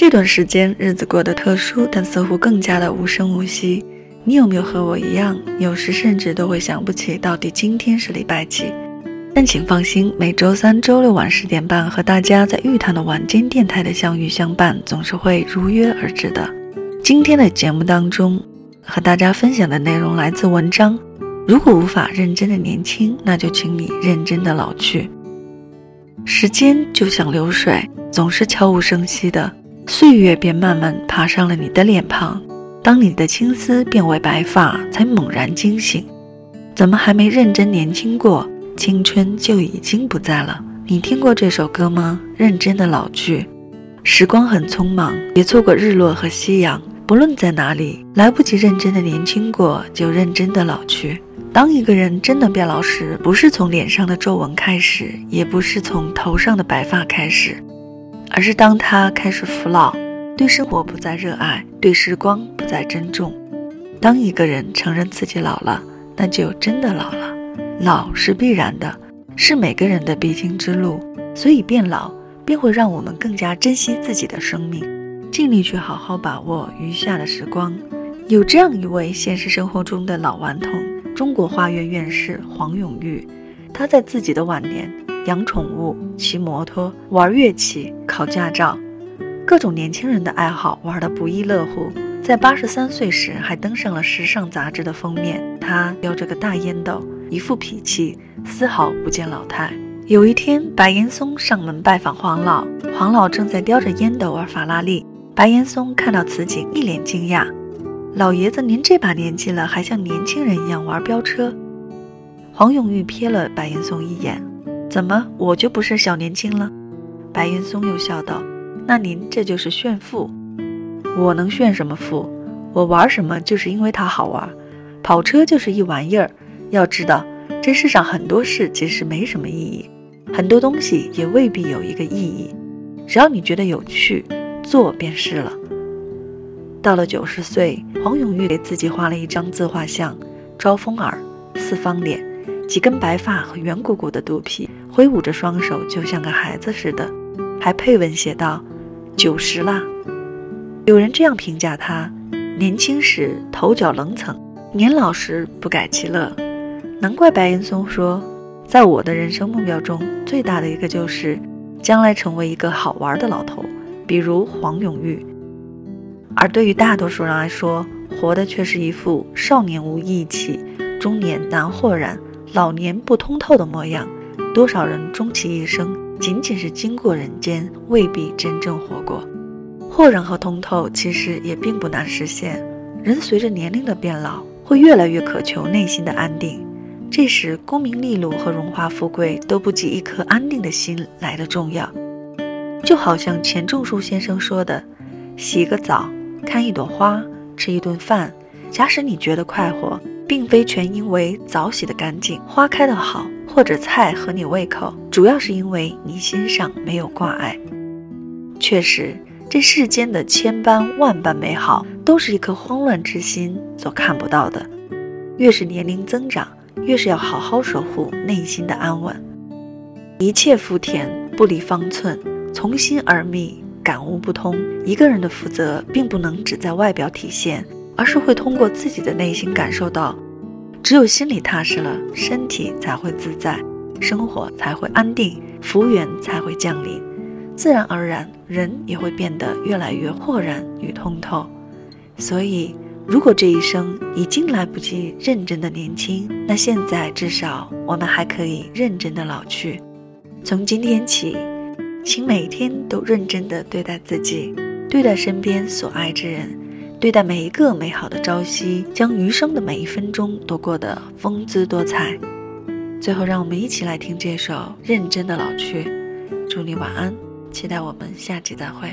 这段时间日子过得特殊，但似乎更加的无声无息。你有没有和我一样，有时甚至都会想不起到底今天是礼拜几？但请放心，每周三、周六晚十点半和大家在玉堂的晚间电台的相遇相伴，总是会如约而至的。今天的节目当中，和大家分享的内容来自文章。如果无法认真的年轻，那就请你认真的老去。时间就像流水，总是悄无声息的。岁月便慢慢爬上了你的脸庞，当你的青丝变为白发，才猛然惊醒，怎么还没认真年轻过，青春就已经不在了？你听过这首歌吗？认真的老去，时光很匆忙，别错过日落和夕阳。不论在哪里，来不及认真的年轻过，就认真的老去。当一个人真的变老时，不是从脸上的皱纹开始，也不是从头上的白发开始。而是当他开始服老，对生活不再热爱，对时光不再珍重。当一个人承认自己老了，那就真的老了。老是必然的，是每个人的必经之路。所以变老便会让我们更加珍惜自己的生命，尽力去好好把握余下的时光。有这样一位现实生活中的老顽童，中国画院院士黄永玉，他在自己的晚年。养宠物、骑摩托、玩乐器、考驾照，各种年轻人的爱好玩得不亦乐乎。在八十三岁时，还登上了时尚杂志的封面。他叼着个大烟斗，一副脾气，丝毫不见老态。有一天，白岩松上门拜访黄老，黄老正在叼着烟斗玩法拉利。白岩松看到此景，一脸惊讶：“老爷子，您这把年纪了，还像年轻人一样玩飙车？”黄永玉瞥了白岩松一眼。怎么，我就不是小年轻了？白岩松又笑道：“那您这就是炫富。我能炫什么富？我玩什么就是因为它好玩。跑车就是一玩意儿。要知道，这世上很多事其实没什么意义，很多东西也未必有一个意义。只要你觉得有趣，做便是了。”到了九十岁，黄永玉给自己画了一张自画像：招风耳，四方脸，几根白发和圆鼓鼓的肚皮。挥舞着双手，就像个孩子似的，还配文写道：“九十啦。”有人这样评价他：年轻时头角棱层，年老时不改其乐。难怪白岩松说，在我的人生目标中，最大的一个就是将来成为一个好玩的老头，比如黄永玉。而对于大多数人来说，活的却是一副少年无义气，中年难豁然，老年不通透的模样。多少人终其一生，仅仅是经过人间，未必真正活过。豁然和通透其实也并不难实现。人随着年龄的变老，会越来越渴求内心的安定。这时，功名利禄和荣华富贵都不及一颗安定的心来的重要。就好像钱钟书先生说的：“洗个澡，看一朵花，吃一顿饭。假使你觉得快活，并非全因为澡洗得干净，花开得好。”或者菜合你胃口，主要是因为你心上没有挂碍。确实，这世间的千般万般美好，都是一颗慌乱之心所看不到的。越是年龄增长，越是要好好守护内心的安稳。一切福田不离方寸，从心而觅，感悟不通。一个人的负责，并不能只在外表体现，而是会通过自己的内心感受到。只有心里踏实了，身体才会自在，生活才会安定，福缘才会降临，自然而然，人也会变得越来越豁然与通透。所以，如果这一生已经来不及认真的年轻，那现在至少我们还可以认真的老去。从今天起，请每天都认真的对待自己，对待身边所爱之人。对待每一个美好的朝夕，将余生的每一分钟都过得风姿多彩。最后，让我们一起来听这首《认真的老去》，祝你晚安。期待我们下期再会。